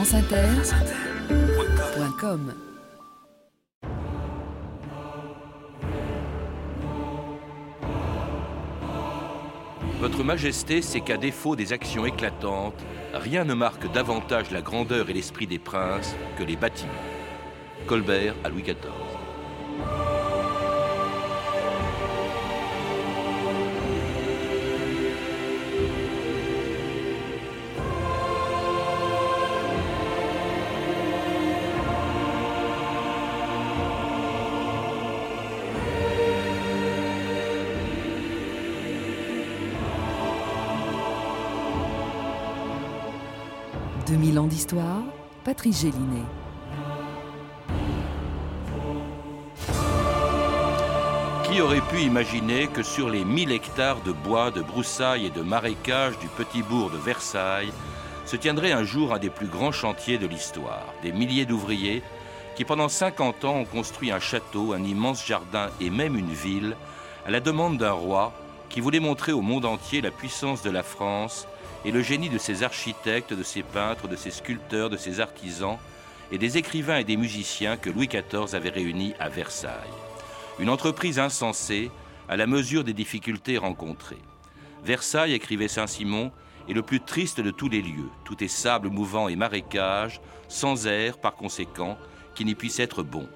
franceinter.com Votre Majesté sait qu'à défaut des actions éclatantes, rien ne marque davantage la grandeur et l'esprit des princes que les bâtiments. Colbert à Louis XIV. Patrice Gélinet. Qui aurait pu imaginer que sur les 1000 hectares de bois, de broussailles et de marécages du petit bourg de Versailles se tiendrait un jour un des plus grands chantiers de l'histoire Des milliers d'ouvriers qui pendant 50 ans ont construit un château, un immense jardin et même une ville à la demande d'un roi qui voulait montrer au monde entier la puissance de la France et le génie de ses architectes, de ses peintres, de ses sculpteurs, de ses artisans et des écrivains et des musiciens que Louis XIV avait réunis à Versailles. Une entreprise insensée à la mesure des difficultés rencontrées. Versailles, écrivait Saint-Simon, est le plus triste de tous les lieux. Tout est sable mouvant et marécage, sans air par conséquent, qui n'y puisse être bon.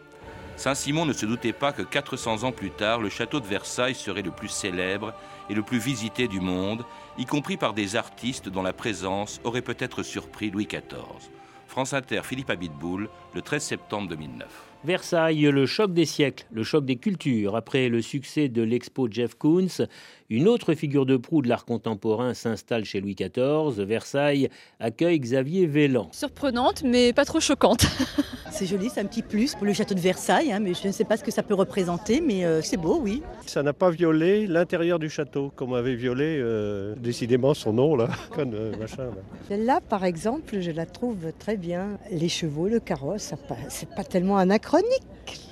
Saint-Simon ne se doutait pas que 400 ans plus tard, le château de Versailles serait le plus célèbre et le plus visité du monde, y compris par des artistes dont la présence aurait peut-être surpris Louis XIV. France Inter, Philippe Abitboul, le 13 septembre 2009. Versailles, le choc des siècles, le choc des cultures. Après le succès de l'expo Jeff Koons, une autre figure de proue de l'art contemporain s'installe chez Louis XIV. Versailles accueille Xavier Vélan. Surprenante, mais pas trop choquante. C'est joli, c'est un petit plus pour le château de Versailles, hein, mais je ne sais pas ce que ça peut représenter, mais euh, c'est beau, oui. Ça n'a pas violé l'intérieur du château, comme avait violé euh, décidément son nom, là, comme euh, machin. Là. Celle-là, par exemple, je la trouve très bien. Les chevaux, le carrosse, c'est pas tellement anachronique,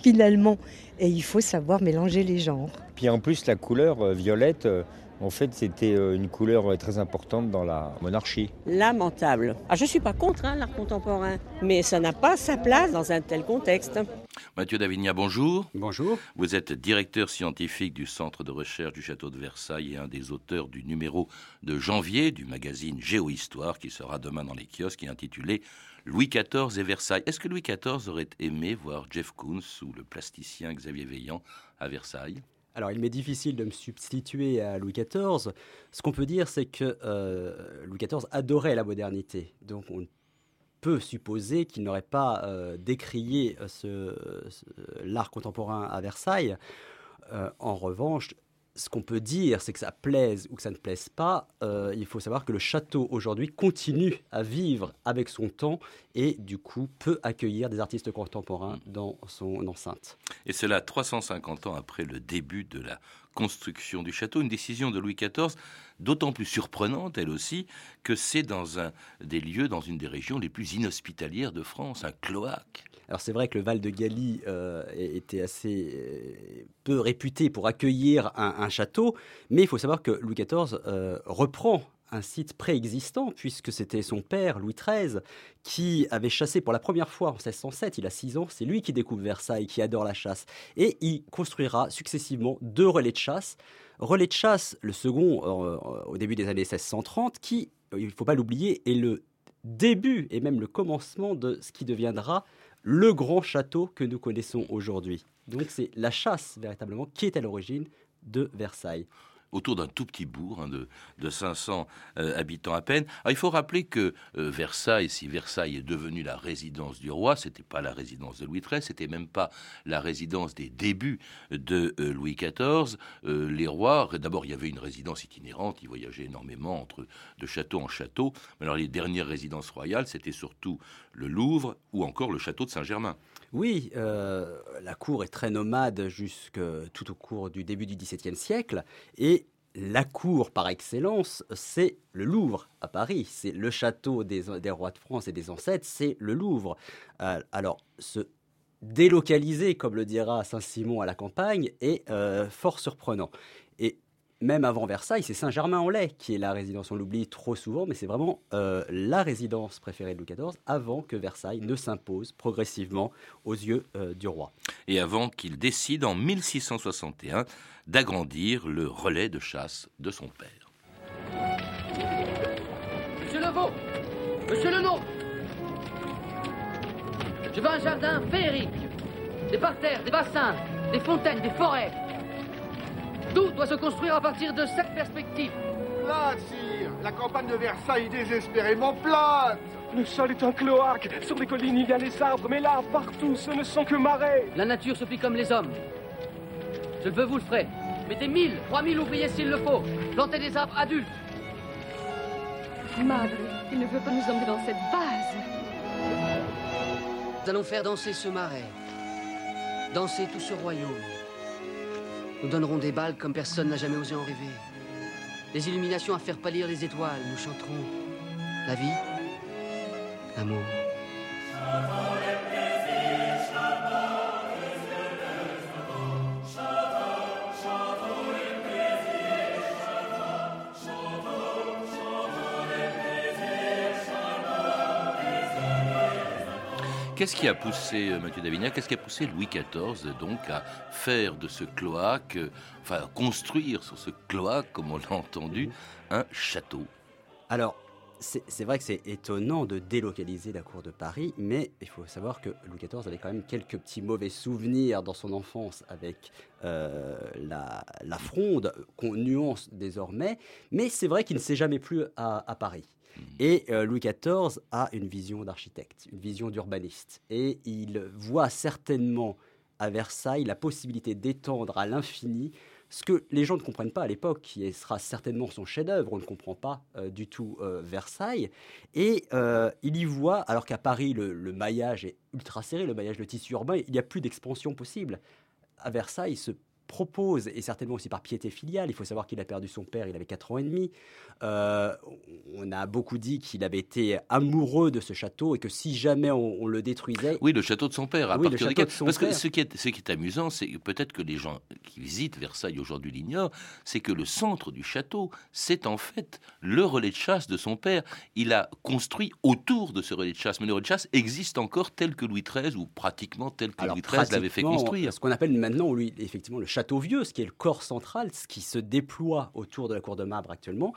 finalement. Et il faut savoir mélanger les genres. Puis en plus, la couleur violette en fait, c'était euh, une couleur très importante dans la monarchie. Lamentable. Ah, je ne suis pas contre hein, l'art contemporain, mais ça n'a pas sa place dans un tel contexte. Mathieu Davigna, bonjour. Bonjour. Vous êtes directeur scientifique du Centre de recherche du Château de Versailles et un des auteurs du numéro de janvier du magazine Géohistoire qui sera demain dans les kiosques et intitulé Louis XIV et Versailles. Est-ce que Louis XIV aurait aimé voir Jeff Koons ou le plasticien Xavier Veillant à Versailles? Alors, il m'est difficile de me substituer à Louis XIV. Ce qu'on peut dire, c'est que euh, Louis XIV adorait la modernité. Donc, on peut supposer qu'il n'aurait pas euh, décrié ce, l'art contemporain à Versailles. Euh, en revanche, ce qu'on peut dire, c'est que ça plaise ou que ça ne plaise pas. Euh, il faut savoir que le château aujourd'hui continue à vivre avec son temps et du coup peut accueillir des artistes contemporains dans son enceinte. Et cela 350 ans après le début de la construction du château, une décision de Louis XIV d'autant plus surprenante, elle aussi, que c'est dans un des lieux, dans une des régions les plus inhospitalières de France, un cloaque. Alors c'est vrai que le Val de Galie euh, était assez euh, peu réputé pour accueillir un, château, mais il faut savoir que Louis XIV euh, reprend un site préexistant, puisque c'était son père, Louis XIII, qui avait chassé pour la première fois en 1607, il a 6 ans, c'est lui qui découvre Versailles, qui adore la chasse, et il construira successivement deux relais de chasse. Relais de chasse, le second au début des années 1630, qui, il ne faut pas l'oublier, est le début et même le commencement de ce qui deviendra le grand château que nous connaissons aujourd'hui. Donc c'est la chasse véritablement qui est à l'origine de Versailles autour d'un tout petit bourg hein, de, de, 500 euh, habitants à peine. il faut rappeler que euh, Versailles, si Versailles est devenu la résidence du roi, c'était pas la résidence de Louis XIII, c'était même pas la résidence des débuts de euh, Louis XIV. les rois, d'abord, il y avait une résidence itinérante, ils voyageaient énormément entre de château en château. Alors les dernières résidences royales, c'était surtout le Louvre ou encore le château de Saint-Germain. Oui, la cour est très nomade jusque tout au cours du début du XVIIe siècle et la cour par excellence, c'est le Louvre à Paris. C'est le château des, rois de France et des ancêtres, c'est le Louvre. Euh, alors, se délocaliser, comme le dira Saint-Simon à la campagne, est euh, fort surprenant. Et même avant Versailles, c'est Saint-Germain-en-Laye qui est la résidence. On l'oublie trop souvent, mais c'est vraiment euh, la résidence préférée de Louis XIV avant que Versailles ne s'impose progressivement aux yeux euh, du roi. Et avant qu'il décide en 1661 d'agrandir le relais de chasse de son père. Monsieur Levaux Monsieur Lenon Je veux un jardin féerique. Des parterres, des bassins, des fontaines, des forêts. Tout doit se construire à partir de cette perspective. Plate, sire La campagne de Versailles est désespérément plate Le sol est un cloaque. Sur les collines, il y a les arbres, mais là, partout, ce ne sont que marais. La nature se plie comme les hommes. Je le veux, vous le ferez. Mettez mille, trois mille ouvriers s'il le faut. Plantez des arbres adultes. Madre, il ne veut pas nous emmener dans cette base. Nous allons faire danser ce marais. Danser tout ce royaume. Nous donnerons des balles comme personne n'a jamais osé en rêver. Des illuminations à faire pâlir les étoiles. Nous chanterons la vie, l'amour. Qu'est-ce qui a poussé, euh, Mathieu Davignac, qu'est-ce qui a poussé Louis XIV donc à faire de ce cloaque, euh, enfin construire sur ce cloaque, comme on l'a entendu, un château? Alors, c'est vrai que c'est étonnant de délocaliser la cour de Paris, mais il faut savoir que Louis XIV avait quand même quelques petits mauvais souvenirs dans son enfance avec euh, la, la, fronde, qu'on nuance désormais, mais c'est vrai qu'il ne s'est jamais plu à, à Paris. Et euh, Louis XIV a une vision d'architecte, une vision d'urbaniste. Et il voit certainement à Versailles la possibilité d'étendre à l'infini ce que les gens ne comprennent pas à l'époque, qui sera certainement son chef-d'œuvre, on ne comprend pas euh, du tout euh, Versailles. Et il y voit, alors qu'à Paris, le, le, maillage est ultra serré, le maillage de tissu urbain, il n'y a plus d'expansion possible. À Versailles, ce propose, et certainement aussi par piété filiale, il faut savoir qu'il a perdu son père, il avait 4 ans et demi. Euh, on a beaucoup dit qu'il avait été amoureux de ce château et que si jamais on, on le détruisait... Oui, le château de son père. À oui, partir Parce père. que ce qui est, ce qui est amusant, c'est peut-être que les gens qui visitent Versailles aujourd'hui l'ignorent, c'est que le centre du château, c'est en fait le relais de chasse de son père. Il a construit autour de ce relais de chasse, mais le relais de chasse existe encore tel que Louis XIII, ou pratiquement tel que Alors, Louis XIII l'avait fait construire. Ce qu'on appelle maintenant, lui, effectivement, le château vieux, ce qui est le corps central, ce qui se déploie autour de la cour de marbre actuellement,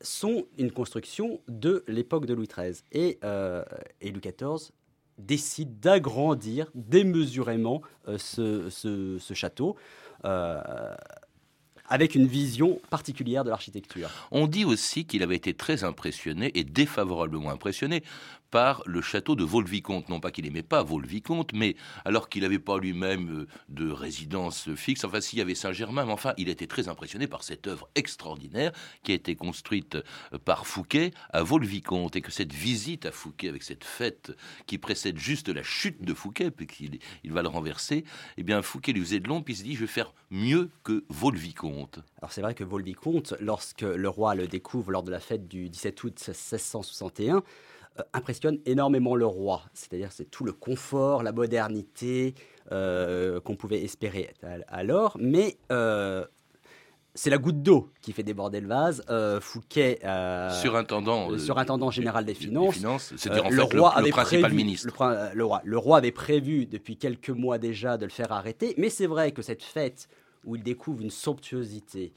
sont une construction de l'époque de Louis XIII. Et, euh, et Louis XIV décide d'agrandir démesurément euh, ce, château. Euh, avec une vision particulière de l'architecture. On dit aussi qu'il avait été très impressionné et défavorablement impressionné par le château de Vaux-le-Vicomte. Non pas qu'il n'aimait pas Vaux-le-Vicomte, mais alors qu'il n'avait pas lui-même euh, de résidence fixe, enfin s'il y avait Saint-Germain, mais enfin il était très impressionné par cette œuvre extraordinaire qui a été construite euh, par Fouquet à Vaux-le-Vicomte et que cette visite à Fouquet avec cette fête qui précède juste la chute de Fouquet, puisqu'il il va le renverser, eh bien Fouquet lui faisait de l'ombre, puis il se dit je vais faire mieux que Vaux-le-Vicomte. Alors c'est vrai que Vaux-le-Vicomte, lorsque le roi le découvre lors de la fête du 17 août 1661, euh, impressionne énormément le roi. C'est-à-dire c'est tout le confort, la modernité euh, qu'on pouvait espérer alors, mais euh, c'est la goutte d'eau qui fait déborder le vase. Euh, Fouquet, euh, surintendant, surintendant général des finances, des finances c'est-à-dire en le fait roi le, le avait principal prévu, ministre. Le, le, roi, le roi avait prévu depuis quelques mois déjà de le faire arrêter, mais c'est vrai que cette fête où il découvre une somptuosité,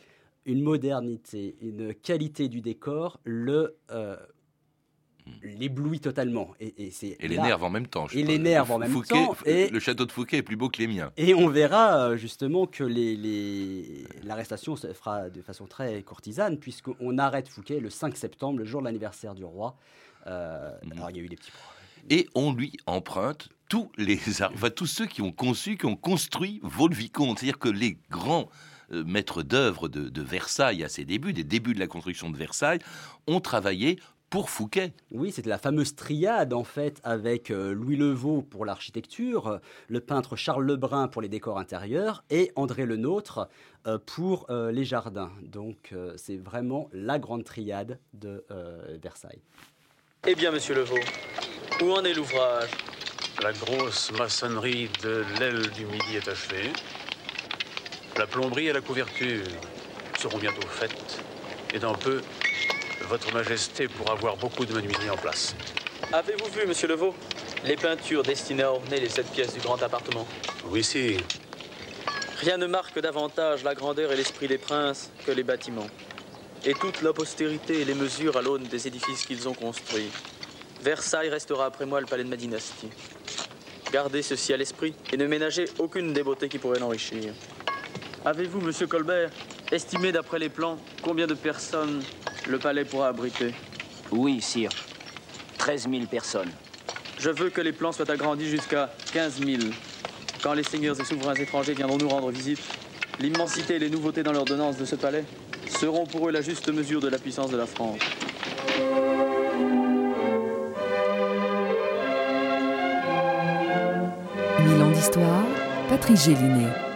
une modernité, une qualité du décor, le euh, l'éblouit totalement. Et, et, c'est et l'énerve en même temps. Et l'énerve en même Fouquet, temps. Et, le château de Fouquet est plus beau que les miens. Et on verra euh, justement que l'arrestation les, les... se fera de façon très courtisane, puisqu'on arrête Fouquet le 5 septembre, le jour de l'anniversaire du roi. Euh, mmh. Alors il y a eu des petits problèmes. Et on lui emprunte tous les enfin, tous ceux qui ont conçu, qui ont construit Vaux-le-Vicomte. C'est-à-dire que les grands euh, maîtres d'œuvre de, de Versailles à ses débuts, des débuts de la construction de Versailles, ont travaillé pour Fouquet. Oui, c'était la fameuse triade en fait avec euh, Louis Levaux pour l'architecture, le peintre Charles Lebrun pour les décors intérieurs et André Lenôtre euh, pour euh, les jardins. Donc c'est vraiment la grande triade de Versailles. Eh bien, monsieur Levaux, où en est l'ouvrage? La grosse maçonnerie de l'aile du midi est achevée. La plomberie et la couverture seront bientôt faites. Et dans peu, Votre Majesté pourra voir beaucoup de menuiserie en place. Avez-vous vu, monsieur Levaux, les peintures destinées à orner les sept pièces du grand appartement? Oui, si. Rien ne marque davantage la grandeur et l'esprit des princes que les bâtiments. Et toute la postérité et les mesures à l'aune des édifices qu'ils ont construits. Versailles restera après moi le palais de ma dynastie. Gardez ceci à l'esprit et ne ménagez aucune des beautés qui pourraient l'enrichir. Avez-vous, monsieur Colbert, estimé d'après les plans combien de personnes le palais pourra abriter Oui, sire. 13 000 personnes. Je veux que les plans soient agrandis jusqu'à 15 000. Quand les seigneurs et souverains étrangers viendront nous rendre visite, l'immensité et les nouveautés dans l'ordonnance de ce palais seront pour eux la juste mesure de la puissance de la France. Mille ans d'histoire, Patrick Gélinet.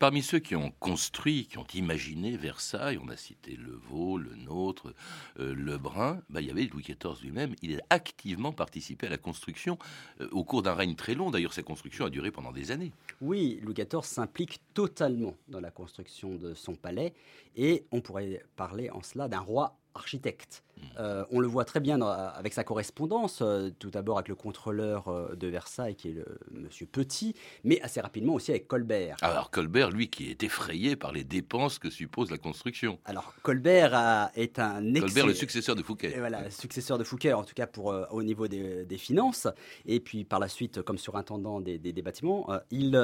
Parmi ceux qui ont construit, qui ont imaginé Versailles, on a cité Le Vau, le Nôtre, euh, Lebrun, bah, il y avait Louis XIV lui-même. Il a activement participé à la construction euh, au cours d'un règne très long. D'ailleurs, sa construction a duré pendant des années. Oui, Louis XIV s'implique totalement dans la construction de son palais et on pourrait parler en cela d'un roi architecte. Euh, on le voit très bien dans- avec sa correspondance, euh, tout d'abord avec le contrôleur euh, de Versailles, qui est le monsieur Petit, mais assez rapidement aussi avec Colbert. Alors Colbert, lui, qui est effrayé par les dépenses que suppose la construction. Alors Colbert a- est un Colbert, excellent- le successeur de Fouquet. Et voilà, successeur de Fouquet, en tout cas pour, au niveau des, des finances. Et puis par la suite, comme surintendant des, des- des bâtiments, il,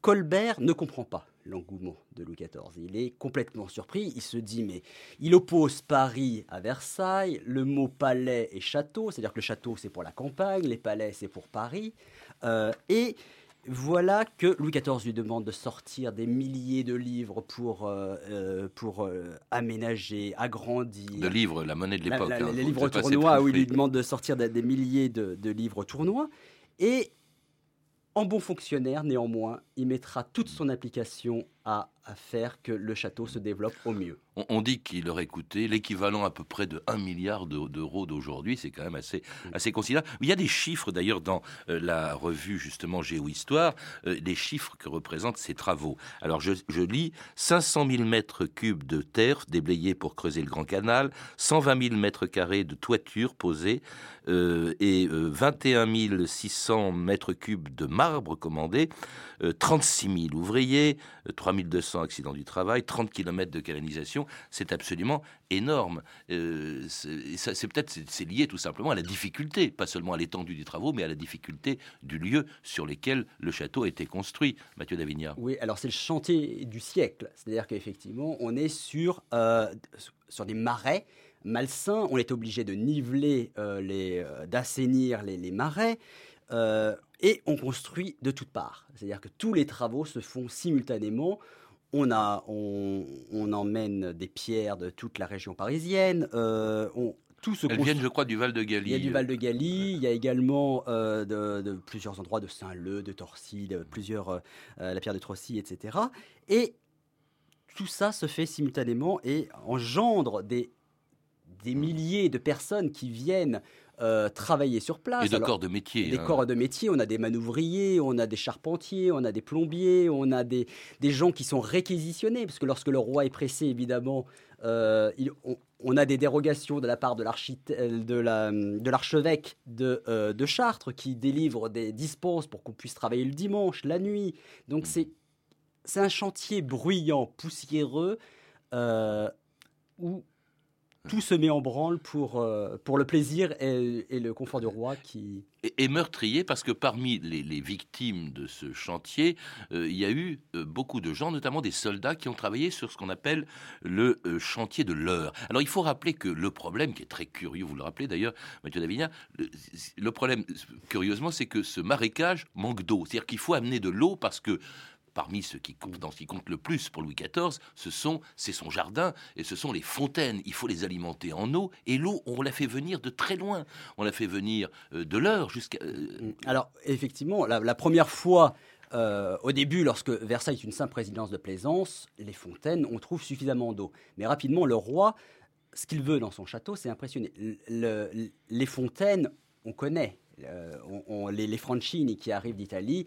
Colbert ne comprend pas l'engouement de Louis XIV. Il est complètement surpris. Il se dit, mais il oppose Paris à Versailles. Le mot palais et château, c'est-à-dire que le château, c'est pour la campagne, les palais, c'est pour Paris. Euh, et voilà que Louis XIV lui demande de sortir des milliers de livres pour, euh, euh, pour euh, aménager, agrandir. De livres, la monnaie de l'époque. hein, les faut livres tournois, où il lui demande de sortir des, des milliers de, de livres tournois. Et en bon fonctionnaire, néanmoins, il mettra toute son application à, à faire que le château se développe au mieux. On, on dit qu'il aurait coûté l'équivalent à peu près de 1 milliard de- d'euros d'aujourd'hui. C'est quand même assez, assez considérable. Il y a des chiffres d'ailleurs dans euh, la revue justement Géohistoire, euh, des chiffres que représentent ces travaux. Alors je, je lis 500 000 mètres cubes de terre déblayés pour creuser le Grand Canal, 120 000 mètres carrés de toiture posée euh, et euh, 21 600 mètres cubes de marbre commandés, euh, 36 000 ouvriers, euh, 3 200 accidents du travail, 30 km de canalisation. C'est absolument énorme. Euh, c'est peut-être lié tout simplement à la difficulté, pas seulement à l'étendue des travaux, mais à la difficulté du lieu sur lequel le château a été construit. Mathieu Davignard. Oui, alors c'est le chantier du siècle. C'est-à-dire qu'effectivement, on est sur, euh, sur des marais malsains. On est obligé de niveler, euh, les, d'assainir les marais. Euh, et on construit de toutes parts. C'est-à-dire que tous les travaux se font simultanément. On, a, on, on emmène des pierres de toute la région parisienne. euh, on, tout se Elles viennent, je crois, du Val de Galie. il y a du Val de Galie, il y a également euh, de, de plusieurs endroits de Saint-Leu, de Torcy, de plusieurs, la pierre de Trossy, etc. Et tout ça se fait simultanément et engendre des, des milliers de personnes qui viennent euh, travailler sur place. Et de Alors, corps de métier. des hein. corps de métier, on a des manouvriers, on a des charpentiers, on a des plombiers, on a des, des gens qui sont réquisitionnés, parce que lorsque le roi est pressé, évidemment, euh, il- on, on a des dérogations de la part de l'architecte- de la- de l'archevêque de, euh, de Chartres qui délivre des dispenses pour qu'on puisse travailler le dimanche, la nuit. Donc c'est c'est un chantier bruyant, poussiéreux, euh, où tout se met en branle pour, euh, pour le plaisir et, le confort du roi qui... et, meurtrier parce que parmi les, les victimes de ce chantier, euh, il y a eu euh, beaucoup de gens, notamment des soldats, qui ont travaillé sur ce qu'on appelle le chantier de l'heure. Alors il faut rappeler que le problème, qui est très curieux, vous le rappelez d'ailleurs, Mathieu Davignard, le, le problème, curieusement, c'est que ce marécage manque d'eau. C'est-à-dire qu'il faut amener de l'eau parce que parmi ceux qui comptent, dans ce qui compte le plus pour Louis XIV, ce sont, c'est son jardin et ce sont les fontaines. Il faut les alimenter en eau et l'eau, on la fait venir de très loin. On la fait venir euh, de l'heure jusqu'à. euh, Alors, effectivement, la, première fois, euh, au début, lorsque Versailles est une simple résidence de plaisance, les fontaines, on trouve suffisamment d'eau. Mais rapidement, le roi, ce qu'il veut dans son château, c'est impressionner. Le- le- les fontaines, on connaît. Les, les Francini qui arrivent d'Italie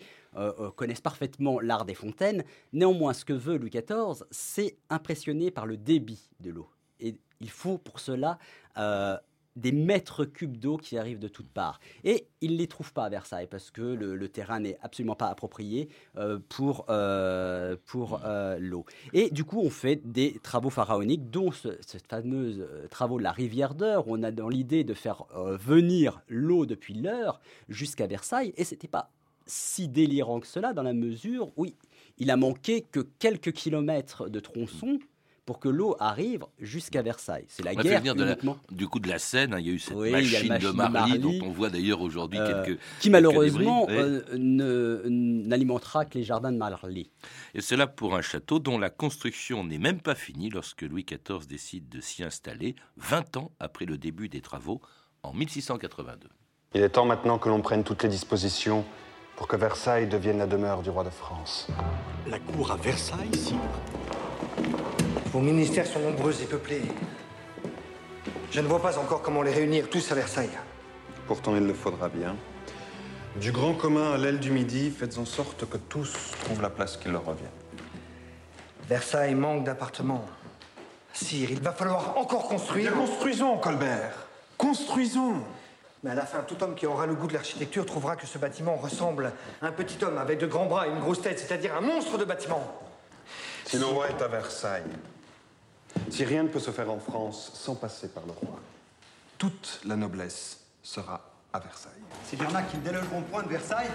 connaissent parfaitement l'art des fontaines. Néanmoins, ce que veut Louis XIV, c'est impressionner par le débit de l'eau. Et il faut pour cela des mètres cubes d'eau qui arrivent de toutes parts. Et il ne les trouve pas à Versailles parce que le, terrain n'est absolument pas approprié euh, pour, euh, pour euh, l'eau. Et du coup, on fait des travaux pharaoniques, dont ce, cette fameuse travaux de la rivière d'Heure. On a dans l'idée de faire venir l'eau depuis l'heure jusqu'à Versailles. Et c'était pas si délirant que cela dans la mesure où il a manqué que quelques kilomètres de tronçons pour que l'eau arrive jusqu'à Versailles. C'est la guerre du coup de la Seine. Hein, il y a eu cette machine, de, Marly, dont on voit d'ailleurs aujourd'hui euh, quelques qui malheureusement euh, n'alimentera que les jardins de Marly. Et cela pour un château dont la construction n'est même pas finie lorsque Louis XIV décide de s'y installer 20 ans après le début des travaux en 1682. Il est temps maintenant que l'on prenne toutes les dispositions pour que Versailles devienne la demeure du roi de France. La cour à Versailles, sire vos ministères sont nombreux et peuplés. Je ne vois pas encore comment les réunir tous à Versailles. Pourtant, il le faudra bien. Du grand commun à l'aile du Midi, faites en sorte que tous trouvent la place qui leur revient. Versailles manque d'appartements. Sire, il va falloir encore construire. construisons, Colbert. Construisons. Mais à la fin, tout homme qui aura le goût de l'architecture trouvera que ce bâtiment ressemble à un petit homme avec de grands bras et une grosse tête, c'est-à-dire un monstre de bâtiment. Si le roi est à Versailles, si rien ne peut se faire en France sans passer par le roi, toute la noblesse sera à Versailles. S'il y en a qui ne délogeront point de Versailles,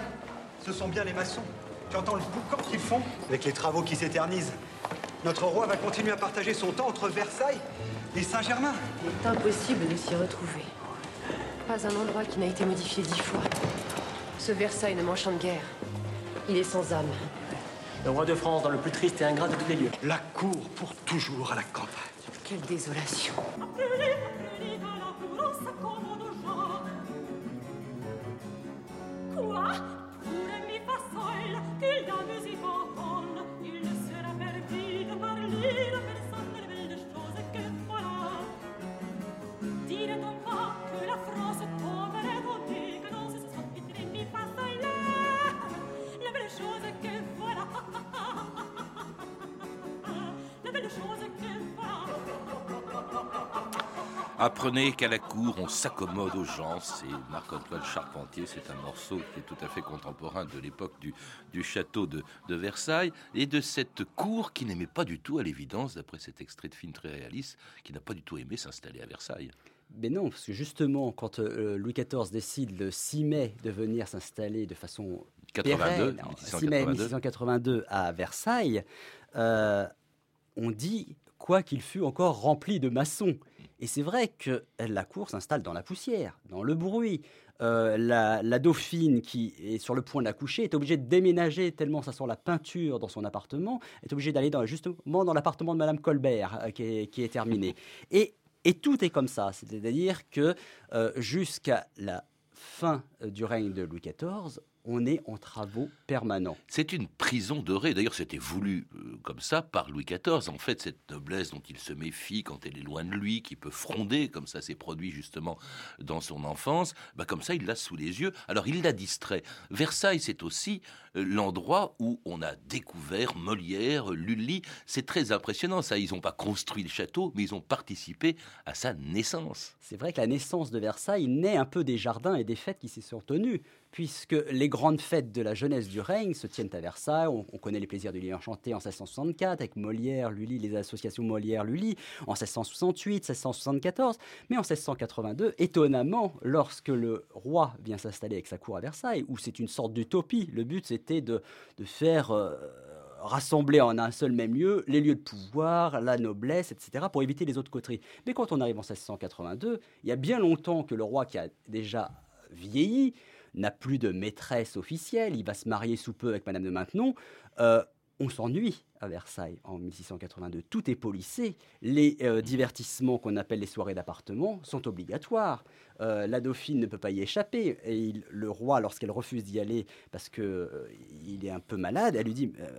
ce sont bien les maçons. Tu entends le boucan qu'ils font avec les travaux qui s'éternisent. Notre roi va continuer à partager son temps entre Versailles et Saint-Germain. Il est impossible de s'y retrouver. Pas un endroit qui n'a été modifié dix fois. Ce Versailles ne m'enchante guère. Il est sans âme. Le roi de France dans le plus triste et ingrat de tous les lieux. La cour pour toujours à la campagne. Quelle désolation. Quoi? Mi fa sol, qu'il la musique Apprenez qu'à la cour, on s'accommode aux gens. C'est Marc-Antoine Charpentier. C'est un morceau qui est tout à fait contemporain de l'époque du, du, château de, de, Versailles et de cette cour qui n'aimait pas du tout, à l'évidence, d'après cet extrait de film très réaliste, qui n'a pas du tout aimé s'installer à Versailles. Mais non, parce que justement, quand euh, Louis XIV décide le 6 mai de venir s'installer de façon 82, pérenne, 6 mai 1682 à Versailles, euh, on dit quoi qu'il fût encore rempli de maçons. Et c'est vrai que la cour s'installe dans la poussière, dans le bruit. Euh, la, dauphine qui est sur le point d'accoucher est obligée de déménager tellement ça sent la peinture dans son appartement, est obligée d'aller dans, justement dans l'appartement de Madame Colbert euh, qui, est, terminé. Et, et, tout est comme ça, c'est-à-dire que euh, jusqu'à la fin du règne de Louis XIV, on est en travaux permanents. C'est une prison dorée. D'ailleurs, c'était voulu euh, comme ça par Louis XIV. En fait, cette noblesse dont il se méfie quand elle est loin de lui, qui peut fronder, comme ça s'est produit justement dans son enfance, bah, comme ça, il l'a sous les yeux. Alors, il l'a distrait. Versailles, c'est aussi euh, l'endroit où on a découvert Molière, Lully. C'est très impressionnant, ça. Ils n'ont pas construit le château, mais ils ont participé à sa naissance. C'est vrai que la naissance de Versailles naît un peu des jardins et des fêtes qui s'y sont tenues puisque les grandes fêtes de la jeunesse du règne se tiennent à Versailles. On, connaît les plaisirs du lit enchanté en 1664 avec Molière, Lully, les associations Molière-Lully en 1668, 1674. Mais en 1682, étonnamment, lorsque le roi vient s'installer avec sa cour à Versailles, où c'est une sorte d'utopie, le but c'était de, faire... Euh, rassembler en un seul même lieu les lieux de pouvoir, la noblesse, etc., pour éviter les autres coteries. Mais quand on arrive en 1682, il y a bien longtemps que le roi qui a déjà vieilli, n'a plus de maîtresse officielle, il va se marier sous peu avec Madame de Maintenon, euh, on s'ennuie. À Versailles en 1682. Tout est policé. Les euh, divertissements qu'on appelle les soirées d'appartement sont obligatoires. Euh, la dauphine ne peut pas y échapper. Et le roi, lorsqu'elle refuse d'y aller parce qu'il est un peu malade, elle lui dit euh,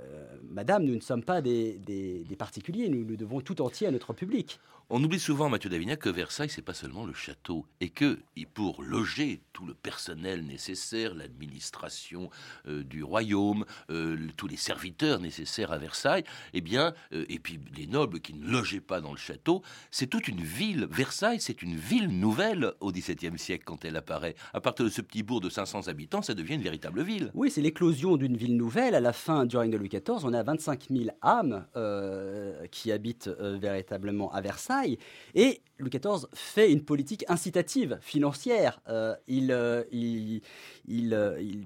Madame, nous ne sommes pas des, particuliers, nous, nous devons tout entier à notre public. On oublie souvent, Mathieu Davignac, que Versailles, c'est pas seulement le château, et que pour loger tout le personnel nécessaire, l'administration euh, du royaume, euh, tous les serviteurs nécessaires à Versailles, eh bien, euh, et puis les nobles qui ne logeaient pas dans le château, c'est toute une ville. Versailles, c'est une ville nouvelle au XVIIe siècle quand elle apparaît. À partir de ce petit bourg de 500 habitants, ça devient une véritable ville. Oui, c'est l'éclosion d'une ville nouvelle. À la fin du règne de Louis XIV, on a 25 000 âmes euh, qui habitent euh, véritablement à Versailles. Et Louis XIV fait une politique incitative financière. Il,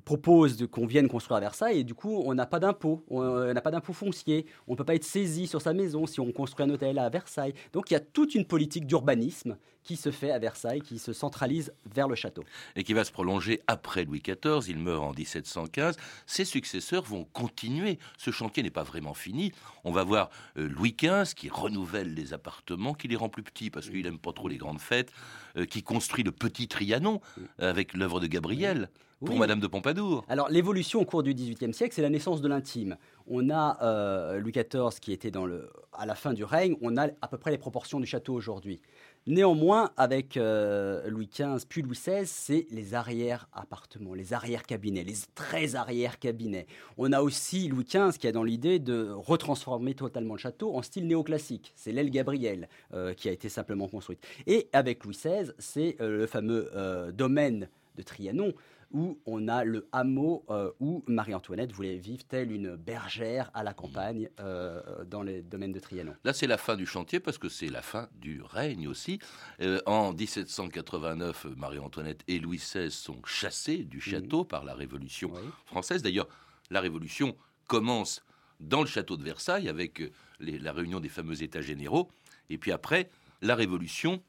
propose qu'on vienne construire à Versailles et du coup, on n'a pas d'impôt. On n'a pas d'impôt foncier. On ne peut pas être saisi sur sa maison si on construit un hôtel à Versailles. Donc il y a toute une politique d'urbanisme qui se fait à Versailles, qui se centralise vers le château. et qui va se prolonger après Louis XIV. Il meurt en 1715. Ses successeurs vont continuer. Ce chantier n'est pas vraiment fini. On va voir euh, Louis XV qui renouvelle les appartements, qui les rend plus petits parce qu'il n'aime pas trop les grandes fêtes, euh, qui construit le petit Trianon euh, avec l'œuvre de Gabriel pour Oui. Madame de Pompadour. Alors l'évolution au cours du XVIIIe siècle, c'est la naissance de l'intime. On a euh, Louis XIV qui était dans le, à la fin du règne, on a à peu près les proportions du château aujourd'hui. Néanmoins, avec euh, Louis XV puis Louis XVI, c'est les arrière-appartements, les arrière-cabinets, les très arrière-cabinets. On a aussi Louis XV qui a dans l'idée de retransformer totalement le château en style néoclassique. C'est l'aile Gabriel euh, qui a été simplement construite. Et avec Louis XVI, c'est euh, le fameux euh, domaine de Trianon où on a le hameau euh, où Marie-Antoinette voulait vivre telle une bergère à la campagne euh, dans les domaines de Trianon. Là, c'est la fin du chantier parce que c'est la fin du règne aussi. Euh, en 1789, Marie-Antoinette et Louis XVI sont chassés du château par la Révolution française. D'ailleurs, la Révolution commence dans le château de Versailles avec les- la réunion des fameux États généraux. Et puis après, la Révolution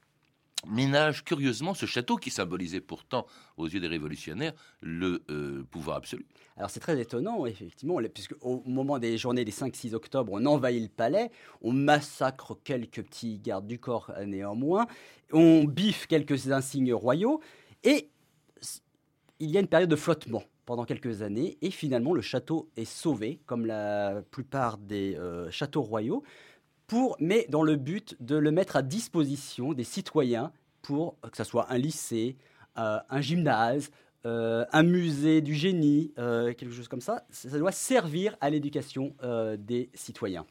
ménage curieusement ce château qui symbolisait pourtant, aux yeux des révolutionnaires, le euh, pouvoir absolu. Alors c'est très étonnant, effectivement, puisque au moment des journées des 5-6 octobre, on envahit le palais, on massacre quelques petits gardes du corps euh, néanmoins, on biffe quelques insignes royaux, et il y a une période de flottement pendant quelques années, et finalement le château est sauvé, comme la plupart des euh, châteaux royaux, pour, mais dans le but de le mettre à disposition des citoyens pour que ce soit un lycée, euh, un gymnase, euh, un musée du génie, euh, quelque chose comme ça. Ça ça doit servir à l'éducation euh, des citoyens.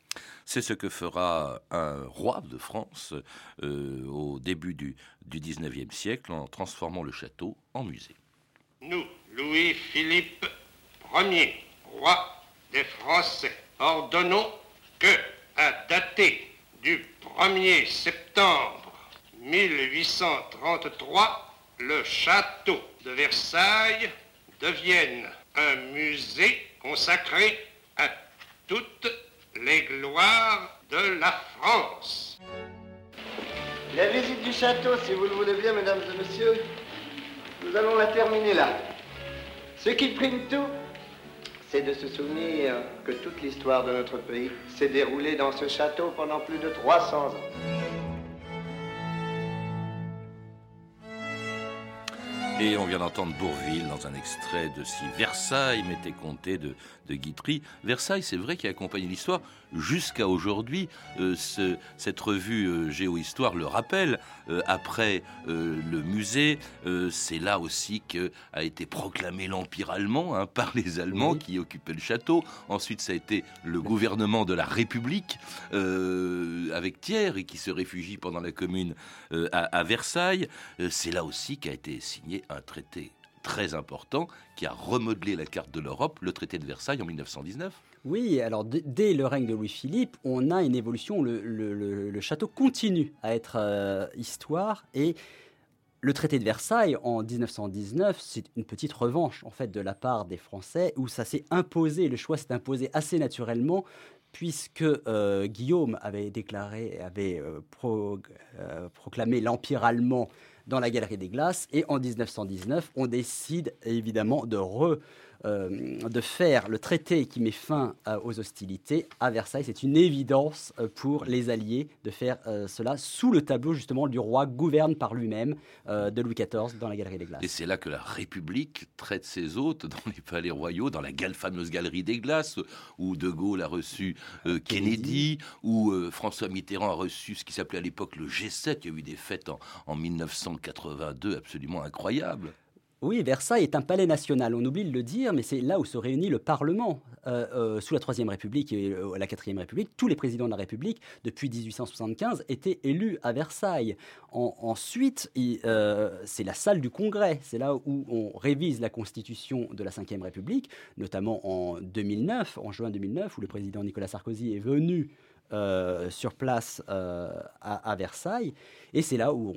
C'est ce que fera un roi de France euh, au début du, du 19e siècle en transformant le château en musée. Nous, Louis-Philippe Ier, roi des Français, ordonnons que, à dater du 1er septembre 1833, le château de Versailles devienne un musée consacré à toutes les gloires de la France. La visite du château, si vous le voulez bien, mesdames et messieurs, nous allons la terminer là. Ce qui prime tout, c'est de se souvenir que toute l'histoire de notre pays s'est déroulée dans ce château pendant plus de 300 ans. Et on vient d'entendre Bourville dans un extrait de Si Versailles m'était compté de, de Guitry. Versailles, c'est vrai, qui accompagne l'histoire jusqu'à aujourd'hui. Euh, ce- cette revue euh, Géohistoire le rappelle. Euh, après euh, le musée, c'est là aussi que a été proclamé l'Empire allemand hein, par les Allemands qui occupaient le château. Ensuite, ça a été le gouvernement de la République avec Thiers et qui se réfugie pendant la Commune à, à Versailles. C'est là aussi qu'a été signé un traité très important qui a remodelé la carte de l'Europe, le traité de Versailles en 1919. Oui, alors dès le règne de Louis-Philippe, on a une évolution, le, château continue à être euh, histoire et le traité de Versailles en 1919, c'est une petite revanche en fait de la part des Français où ça s'est imposé, le choix s'est imposé assez naturellement puisque euh, Guillaume avait déclaré, avait euh, proclamé l'Empire allemand dans la Galerie des Glaces, et en 1919, on décide évidemment de, re- de faire le traité qui met fin euh, aux hostilités à Versailles. C'est une évidence euh, pour les Alliés de faire euh, cela sous le tableau justement du roi gouverne par lui-même euh, de Louis XIV dans la Galerie des Glaces. Et c'est là que la République traite ses hôtes dans les palais royaux, dans la fameuse galerie des glaces, où De Gaulle a reçu euh, Kennedy, où euh, François Mitterrand a reçu ce qui s'appelait à l'époque le G7. Il y a eu des fêtes en, en 1982 absolument incroyables. Oui, Versailles est un palais national, on oublie de le dire, mais c'est là où se réunit le Parlement. Euh, euh, sous la Troisième République et euh, la Quatrième République, tous les présidents de la République, depuis 1875, étaient élus à Versailles. En- ensuite, c'est la salle du Congrès, c'est là où on révise la Constitution de la Cinquième République, notamment en 2009, en juin 2009, où le président Nicolas Sarkozy est venu sur place à, à Versailles, et c'est là où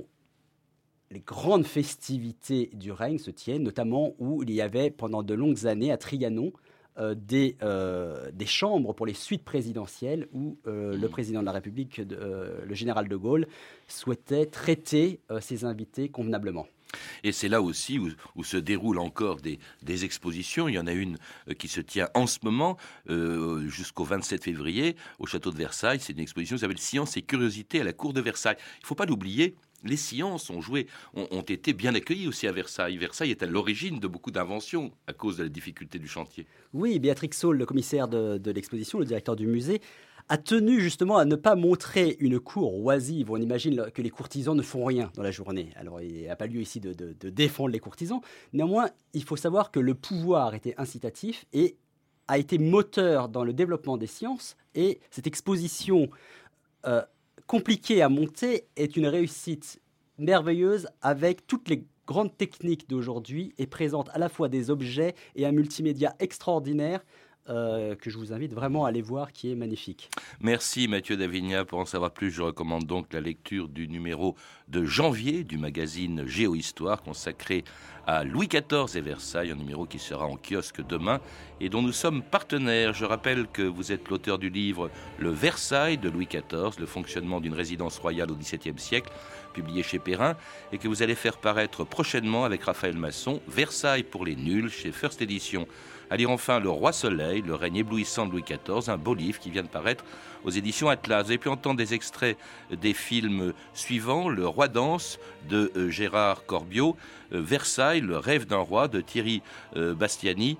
les grandes festivités du règne se tiennent, notamment où il y avait pendant de longues années à Trianon euh, des, euh, des chambres pour les suites présidentielles où euh, le président de la République, le général de Gaulle, souhaitait traiter ses invités convenablement. Et c'est là aussi où, où se déroulent encore des, des expositions. Il y en a une qui se tient en ce moment euh, jusqu'au 27 février au château de Versailles. C'est une exposition qui s'appelle Science et curiosité à la cour de Versailles. Il ne faut pas l'oublier. Les sciences ont joué, ont, été bien accueillies aussi à Versailles. Versailles est à l'origine de beaucoup d'inventions à cause de la difficulté du chantier. Oui, Béatrix Saul, le commissaire de, l'exposition, le directeur du musée, a tenu justement à ne pas montrer une cour oisive. On imagine que les courtisans ne font rien dans la journée. Alors, il n'y a pas lieu ici de défendre les courtisans. Néanmoins, il faut savoir que le pouvoir était incitatif et a été moteur dans le développement des sciences. Et cette exposition euh, compliquée à monter est une réussite merveilleuse avec toutes les grandes techniques d'aujourd'hui et présente à la fois des objets et un multimédia extraordinaire euh, que je vous invite vraiment à aller voir, qui est magnifique. Merci Mathieu Davigna. Pour en savoir plus, je recommande donc la lecture du numéro de janvier du magazine Géohistoire consacré à Louis XIV et Versailles, un numéro qui sera en kiosque demain et dont nous sommes partenaires. Je rappelle que vous êtes l'auteur du livre Le Versailles de Louis XIV, le fonctionnement d'une résidence royale au XVIIe siècle, publié chez Perrin, et que vous allez faire paraître prochainement avec Raphaël Masson, Versailles pour les nuls chez First Edition. À lire enfin Le Roi Soleil, le règne éblouissant de Louis XIV, un beau livre qui vient de paraître aux éditions Atlas. Vous avez pu entendre des extraits des films suivants Le Roi danse de euh, Gérard Corbiot, euh, Versailles, Le rêve d'un roi de Thierry euh, Bastiani,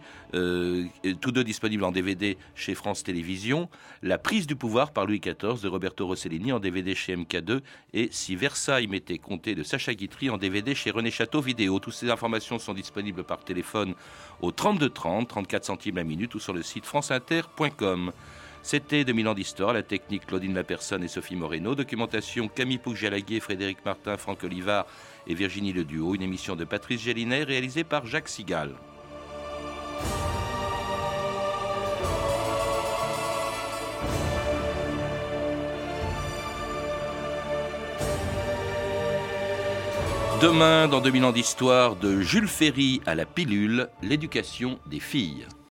tous deux disponibles en DVD chez France Télévisions, La prise du pouvoir par Louis XIV de Roberto Rossellini en DVD chez MK2 et Si Versailles m'était compté de Sacha Guitry en DVD chez René Château Vidéo. Toutes ces informations sont disponibles par téléphone au 32 30, 34 centimes la minute ou sur le site franceinter.com. C'était 2000 ans d'histoire, la technique Claudine Lapersonne et Sophie Moreno, documentation Camille Pouc-Jalaguier, Frédéric Martin, Franck Olivard et Virginie Le Duo, une émission de Patrice Gélinet réalisée par Jacques Sigal. Demain, dans 2000 ans d'histoire, de Jules Ferry à la pilule, l'éducation des filles.